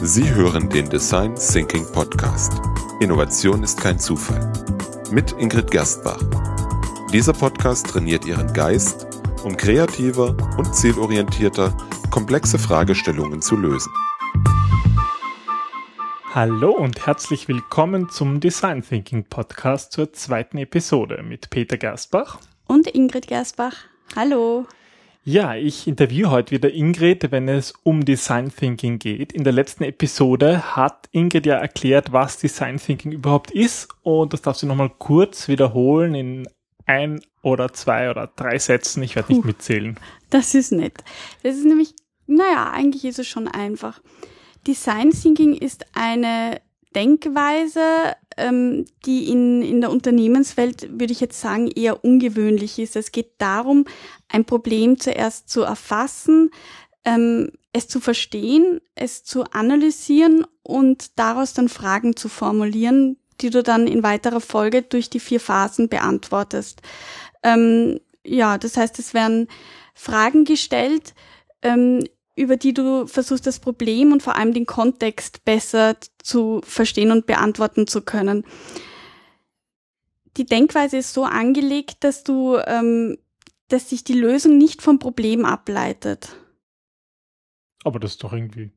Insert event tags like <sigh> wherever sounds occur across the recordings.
Sie hören den Design Thinking Podcast. Innovation ist kein Zufall. Mit Ingrid Gerstbach. Dieser Podcast trainiert Ihren Geist, um kreativer und zielorientierter komplexe Fragestellungen zu lösen. Hallo und herzlich willkommen zum Design Thinking Podcast zur zweiten Episode mit Peter Gerstbach und Ingrid Gerstbach. Hallo. Ja, ich interviewe heute wieder Ingrid, wenn es um Design Thinking geht. In der letzten Episode hat Ingrid ja erklärt, was Design Thinking überhaupt ist und das darf sie nochmal kurz wiederholen in ein oder zwei oder drei Sätzen. Ich werde nicht mitzählen. Das ist nett. Das ist nämlich, naja, eigentlich ist es schon einfach. Design Thinking ist eine Denkweise, ähm, die in, in der Unternehmenswelt, würde ich jetzt sagen, eher ungewöhnlich ist. Es geht darum, ein Problem zuerst zu erfassen, ähm, es zu verstehen, es zu analysieren und daraus dann Fragen zu formulieren, die du dann in weiterer Folge durch die vier Phasen beantwortest. Ähm, ja, das heißt, es werden Fragen gestellt, ähm, über die du versuchst, das Problem und vor allem den Kontext besser zu verstehen und beantworten zu können. Die Denkweise ist so angelegt, dass du, ähm, dass sich die Lösung nicht vom Problem ableitet. Aber das ist doch irgendwie.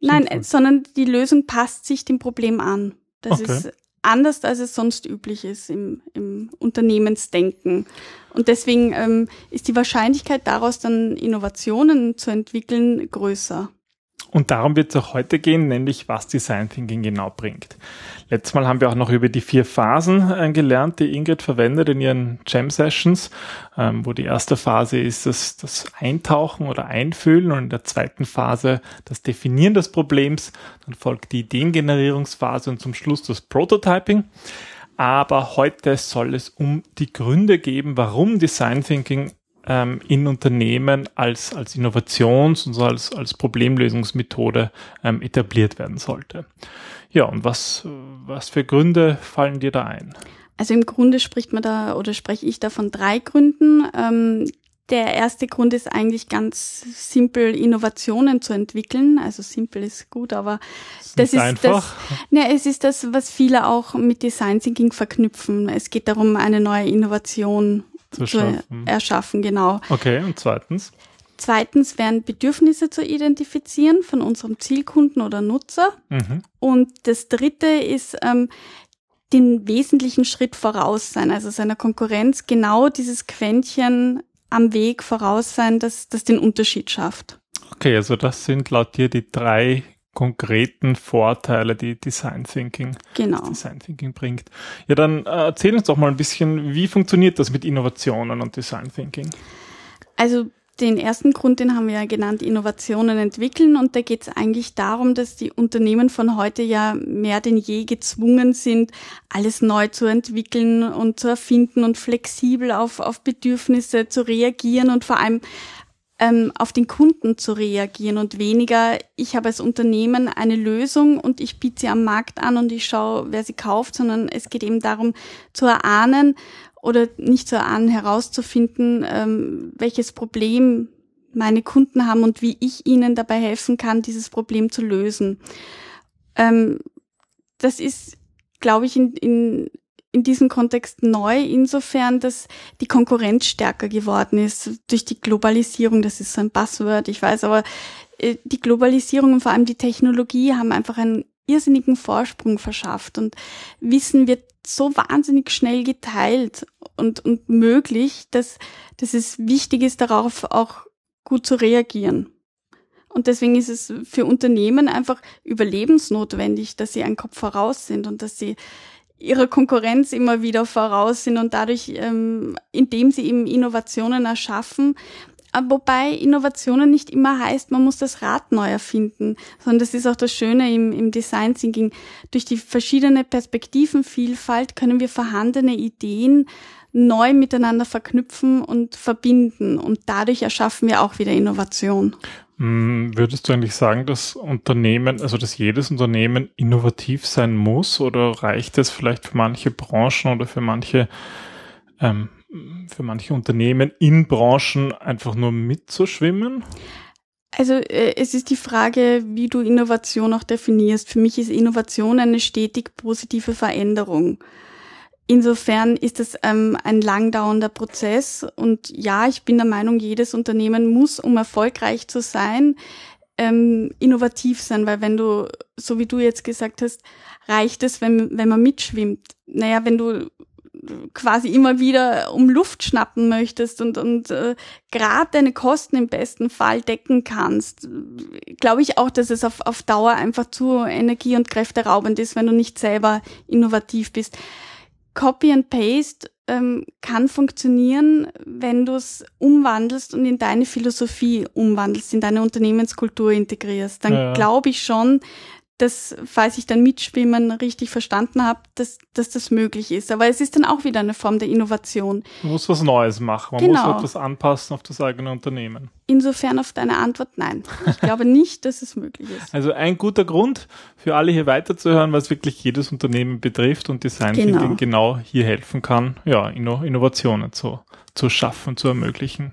Nein, sinnvoll. sondern die Lösung passt sich dem Problem an. Das okay. ist anders, als es sonst üblich ist im, im Unternehmensdenken. Und deswegen ähm, ist die Wahrscheinlichkeit daraus dann Innovationen zu entwickeln größer. Und darum wird es auch heute gehen, nämlich was Design Thinking genau bringt. Letztes Mal haben wir auch noch über die vier Phasen äh, gelernt, die Ingrid verwendet in ihren Jam Sessions, ähm, wo die erste Phase ist das, das Eintauchen oder Einfühlen und in der zweiten Phase das Definieren des Problems. Dann folgt die Ideengenerierungsphase und zum Schluss das Prototyping. Aber heute soll es um die Gründe geben, warum Design Thinking ähm, in Unternehmen als, als Innovations- und so als, als Problemlösungsmethode ähm, etabliert werden sollte. Ja, und was, was für Gründe fallen dir da ein? Also im Grunde spricht man da oder spreche ich da von drei Gründen. Ähm, der erste Grund ist eigentlich ganz simpel, Innovationen zu entwickeln. Also simpel ist gut, aber das, das ist einfach. das. Ne, es ist das, was viele auch mit Design Thinking verknüpfen. Es geht darum, eine neue Innovation zu, zu erschaffen, genau. Okay, und zweitens? Zweitens wären Bedürfnisse zu identifizieren von unserem Zielkunden oder Nutzer. Mhm. Und das dritte ist, ähm, den wesentlichen Schritt voraus sein, also seiner Konkurrenz genau dieses Quäntchen am Weg voraus sein, das, das den Unterschied schafft. Okay, also das sind laut dir die drei konkreten Vorteile, die Design Thinking, genau. Design Thinking bringt. Ja, dann äh, erzähl uns doch mal ein bisschen, wie funktioniert das mit Innovationen und Design Thinking? Also den ersten Grund, den haben wir ja genannt, Innovationen entwickeln. Und da geht es eigentlich darum, dass die Unternehmen von heute ja mehr denn je gezwungen sind, alles neu zu entwickeln und zu erfinden und flexibel auf, auf Bedürfnisse zu reagieren und vor allem ähm, auf den Kunden zu reagieren und weniger, ich habe als Unternehmen eine Lösung und ich biete sie am Markt an und ich schaue, wer sie kauft, sondern es geht eben darum zu erahnen oder nicht zu erahnen, herauszufinden, ähm, welches Problem meine Kunden haben und wie ich ihnen dabei helfen kann, dieses Problem zu lösen. Ähm, das ist, glaube ich, in, in in diesem Kontext neu, insofern, dass die Konkurrenz stärker geworden ist durch die Globalisierung. Das ist so ein Buzzword, ich weiß, aber äh, die Globalisierung und vor allem die Technologie haben einfach einen irrsinnigen Vorsprung verschafft und Wissen wird so wahnsinnig schnell geteilt und, und möglich, dass, dass es wichtig ist, darauf auch gut zu reagieren. Und deswegen ist es für Unternehmen einfach überlebensnotwendig, dass sie einen Kopf voraus sind und dass sie ihrer Konkurrenz immer wieder voraus sind und dadurch, ähm, indem sie eben Innovationen erschaffen, Wobei Innovationen nicht immer heißt, man muss das Rad neu erfinden, sondern das ist auch das Schöne im, im Design Thinking. Durch die verschiedene Perspektivenvielfalt können wir vorhandene Ideen neu miteinander verknüpfen und verbinden und dadurch erschaffen wir auch wieder Innovation. Hm, würdest du eigentlich sagen, dass Unternehmen, also dass jedes Unternehmen innovativ sein muss oder reicht es vielleicht für manche Branchen oder für manche, ähm, für manche Unternehmen in Branchen einfach nur mitzuschwimmen? Also äh, es ist die Frage, wie du Innovation auch definierst. Für mich ist Innovation eine stetig positive Veränderung. Insofern ist es ähm, ein langdauernder Prozess und ja, ich bin der Meinung, jedes Unternehmen muss, um erfolgreich zu sein, ähm, innovativ sein, weil wenn du, so wie du jetzt gesagt hast, reicht es, wenn, wenn man mitschwimmt. Naja, wenn du quasi immer wieder um Luft schnappen möchtest und, und äh, gerade deine Kosten im besten Fall decken kannst, glaube ich auch, dass es auf, auf Dauer einfach zu energie- und kräfteraubend ist, wenn du nicht selber innovativ bist. Copy and Paste ähm, kann funktionieren, wenn du es umwandelst und in deine Philosophie umwandelst, in deine Unternehmenskultur integrierst. Dann ja. glaube ich schon, dass, falls ich dann Mitschwimmen richtig verstanden habe, dass, dass das möglich ist. Aber es ist dann auch wieder eine Form der Innovation. Man muss was Neues machen. Man genau. muss etwas anpassen auf das eigene Unternehmen. Insofern auf deine Antwort nein. Ich glaube nicht, dass es möglich ist. Also ein guter Grund für alle hier weiterzuhören, was wirklich jedes Unternehmen betrifft und Design genau. Thinking genau hier helfen kann, ja, Innovationen zu, zu schaffen, zu ermöglichen.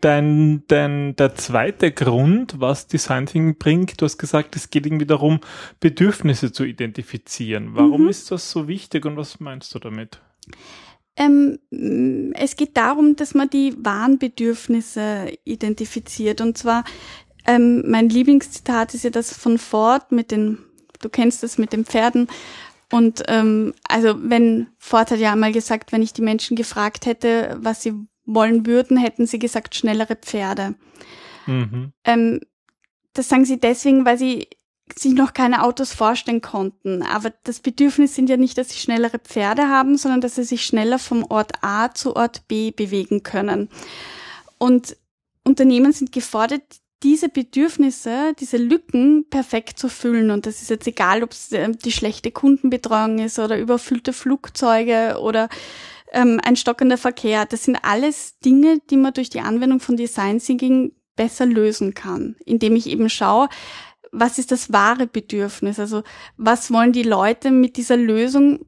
Dein, dein, der zweite Grund, was Design Thinking bringt, du hast gesagt, es geht irgendwie darum, Bedürfnisse zu identifizieren. Warum mhm. ist das so wichtig und was meinst du damit? Ähm, es geht darum, dass man die wahren Bedürfnisse identifiziert. Und zwar, ähm, mein Lieblingszitat ist ja das von Ford mit den, du kennst das mit den Pferden. Und ähm, also wenn Ford hat ja einmal gesagt, wenn ich die Menschen gefragt hätte, was sie wollen würden, hätten sie gesagt schnellere Pferde. Mhm. Ähm, das sagen sie deswegen, weil sie sich noch keine Autos vorstellen konnten. Aber das Bedürfnis sind ja nicht, dass sie schnellere Pferde haben, sondern dass sie sich schneller vom Ort A zu Ort B bewegen können. Und Unternehmen sind gefordert, diese Bedürfnisse, diese Lücken perfekt zu füllen. Und das ist jetzt egal, ob es äh, die schlechte Kundenbetreuung ist oder überfüllte Flugzeuge oder ähm, ein stockender Verkehr. Das sind alles Dinge, die man durch die Anwendung von Design Thinking besser lösen kann, indem ich eben schaue, was ist das wahre Bedürfnis? Also was wollen die Leute mit dieser Lösung,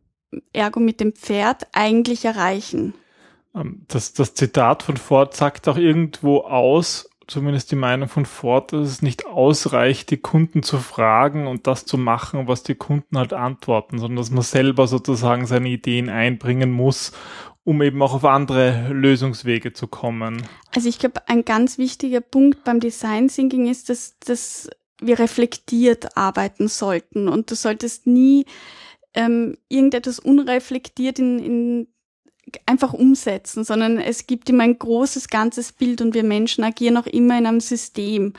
ergo mit dem Pferd, eigentlich erreichen? Ähm, das, das Zitat von Ford sagt auch irgendwo aus, zumindest die Meinung von Ford, dass es nicht ausreicht, die Kunden zu fragen und das zu machen, was die Kunden halt antworten, sondern dass man selber sozusagen seine Ideen einbringen muss, um eben auch auf andere Lösungswege zu kommen. Also ich glaube, ein ganz wichtiger Punkt beim Design Thinking ist, dass, dass wir reflektiert arbeiten sollten und du solltest nie ähm, irgendetwas unreflektiert in, in einfach umsetzen, sondern es gibt immer ein großes ganzes Bild und wir Menschen agieren auch immer in einem System.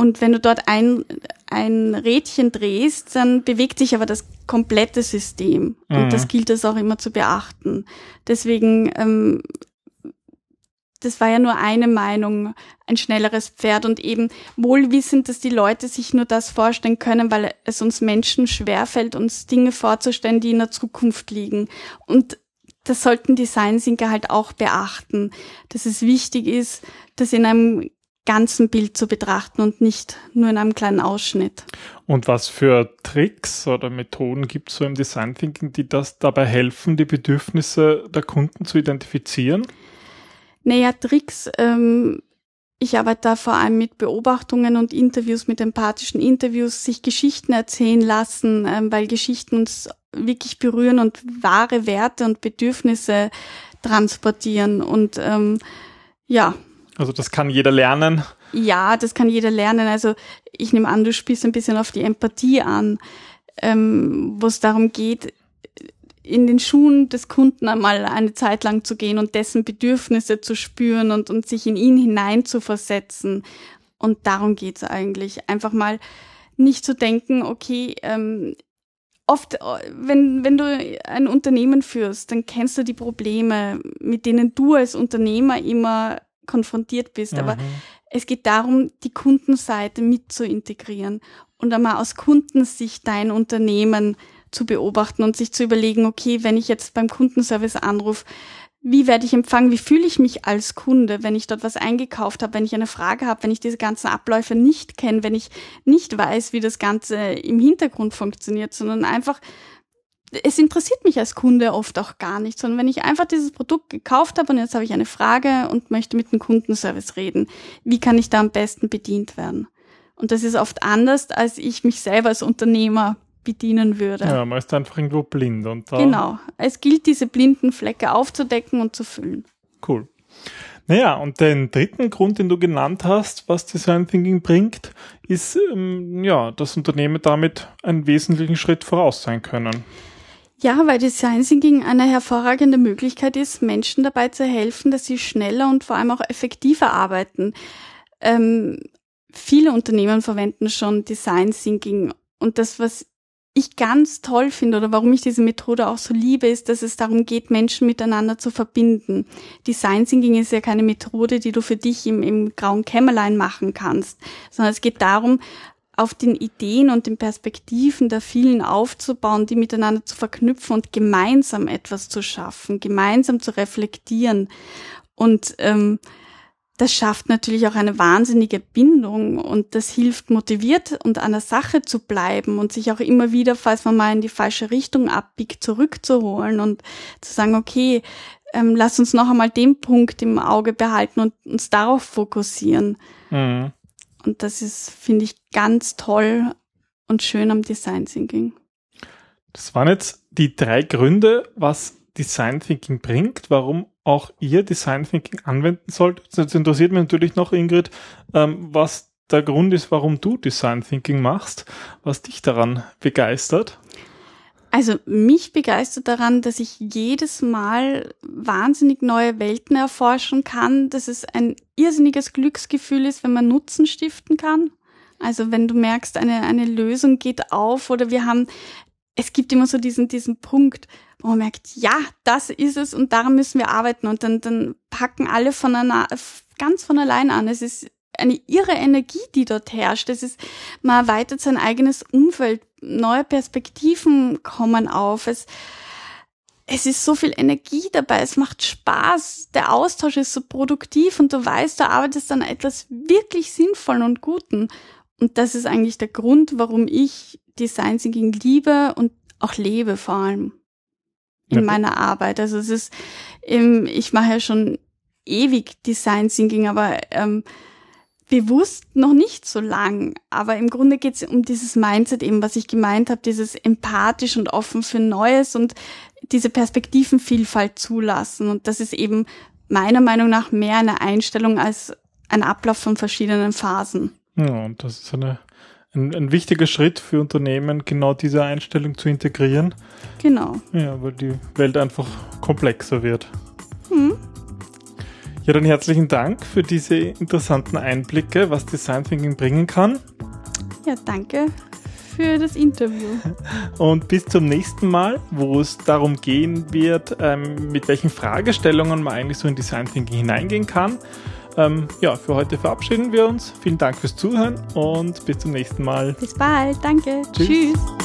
Und wenn du dort ein, ein Rädchen drehst, dann bewegt sich aber das komplette System. Und mhm. das gilt es auch immer zu beachten. Deswegen, ähm, das war ja nur eine Meinung, ein schnelleres Pferd und eben wohlwissend, dass die Leute sich nur das vorstellen können, weil es uns Menschen schwerfällt, uns Dinge vorzustellen, die in der Zukunft liegen. Und das sollten Designsinker halt auch beachten, dass es wichtig ist, das in einem ganzen Bild zu betrachten und nicht nur in einem kleinen Ausschnitt. Und was für Tricks oder Methoden gibt es so im Design Thinking, die das dabei helfen, die Bedürfnisse der Kunden zu identifizieren? Naja, Tricks, ähm, ich arbeite da vor allem mit Beobachtungen und Interviews, mit empathischen Interviews, sich Geschichten erzählen lassen, ähm, weil Geschichten uns wirklich berühren und wahre Werte und Bedürfnisse transportieren. Und ähm, ja. Also das kann jeder lernen. Ja, das kann jeder lernen. Also ich nehme an, du spielst ein bisschen auf die Empathie an, ähm, wo es darum geht, in den Schuhen des Kunden einmal eine Zeit lang zu gehen und dessen Bedürfnisse zu spüren und, und sich in ihn hinein zu versetzen. Und darum geht's eigentlich. Einfach mal nicht zu denken, okay, ähm, oft, wenn, wenn du ein Unternehmen führst, dann kennst du die Probleme, mit denen du als Unternehmer immer konfrontiert bist. Mhm. Aber es geht darum, die Kundenseite mit zu integrieren und einmal aus Kundensicht dein Unternehmen zu beobachten und sich zu überlegen, okay, wenn ich jetzt beim Kundenservice anrufe, wie werde ich empfangen, wie fühle ich mich als Kunde, wenn ich dort was eingekauft habe, wenn ich eine Frage habe, wenn ich diese ganzen Abläufe nicht kenne, wenn ich nicht weiß, wie das Ganze im Hintergrund funktioniert, sondern einfach es interessiert mich als Kunde oft auch gar nicht, sondern wenn ich einfach dieses Produkt gekauft habe und jetzt habe ich eine Frage und möchte mit dem Kundenservice reden, wie kann ich da am besten bedient werden? Und das ist oft anders, als ich mich selber als Unternehmer bedienen würde. Ja, man ist einfach irgendwo blind. Und da genau. Es gilt, diese blinden Flecke aufzudecken und zu füllen. Cool. Naja, und den dritten Grund, den du genannt hast, was Design Thinking bringt, ist, ähm, ja, dass Unternehmen damit einen wesentlichen Schritt voraus sein können. Ja, weil Design Thinking eine hervorragende Möglichkeit ist, Menschen dabei zu helfen, dass sie schneller und vor allem auch effektiver arbeiten. Ähm, viele Unternehmen verwenden schon Design Thinking und das, was ich ganz toll finde oder warum ich diese Methode auch so liebe, ist, dass es darum geht, Menschen miteinander zu verbinden. Design Thinking ist ja keine Methode, die du für dich im, im grauen Kämmerlein machen kannst, sondern es geht darum, auf den Ideen und den Perspektiven der vielen aufzubauen, die miteinander zu verknüpfen und gemeinsam etwas zu schaffen, gemeinsam zu reflektieren. Und ähm, das schafft natürlich auch eine wahnsinnige Bindung und das hilft motiviert und an der Sache zu bleiben und sich auch immer wieder, falls man mal in die falsche Richtung abbiegt, zurückzuholen und zu sagen, okay, ähm, lass uns noch einmal den Punkt im Auge behalten und uns darauf fokussieren. Mhm. Und das ist, finde ich, ganz toll und schön am Design Thinking. Das waren jetzt die drei Gründe, was Design Thinking bringt, warum auch ihr Design Thinking anwenden sollt. Jetzt interessiert mich natürlich noch, Ingrid, ähm, was der Grund ist, warum du Design Thinking machst, was dich daran begeistert. Also mich begeistert daran, dass ich jedes Mal wahnsinnig neue Welten erforschen kann, dass es ein irrsinniges Glücksgefühl ist, wenn man Nutzen stiften kann. Also wenn du merkst, eine, eine Lösung geht auf oder wir haben, es gibt immer so diesen, diesen Punkt, wo man merkt, ja, das ist es und daran müssen wir arbeiten und dann, dann packen alle von einer, ganz von allein an. Es ist eine irre Energie, die dort herrscht. Es ist, man erweitert sein eigenes Umfeld, neue Perspektiven kommen auf. Es, es ist so viel Energie dabei, es macht Spaß, der Austausch ist so produktiv und du weißt, du arbeitest an etwas wirklich Sinnvollen und Guten. Und das ist eigentlich der Grund, warum ich Design Thinking liebe und auch lebe vor allem in ja. meiner Arbeit. Also es ist, ähm, ich mache ja schon ewig Design Thinking, aber ähm, bewusst noch nicht so lang. Aber im Grunde geht es um dieses Mindset eben, was ich gemeint habe, dieses empathisch und offen für Neues und diese Perspektivenvielfalt zulassen. Und das ist eben meiner Meinung nach mehr eine Einstellung als ein Ablauf von verschiedenen Phasen. Ja, und das ist eine ein, ein wichtiger Schritt für Unternehmen, genau diese Einstellung zu integrieren. Genau. Ja, weil die Welt einfach komplexer wird. Hm. Ja, dann herzlichen Dank für diese interessanten Einblicke, was Design Thinking bringen kann. Ja, danke für das Interview. <laughs> Und bis zum nächsten Mal, wo es darum gehen wird, ähm, mit welchen Fragestellungen man eigentlich so in Design Thinking hineingehen kann. Ähm, ja, für heute verabschieden wir uns. Vielen Dank fürs Zuhören und bis zum nächsten Mal. Bis bald. Danke. Tschüss. Tschüss.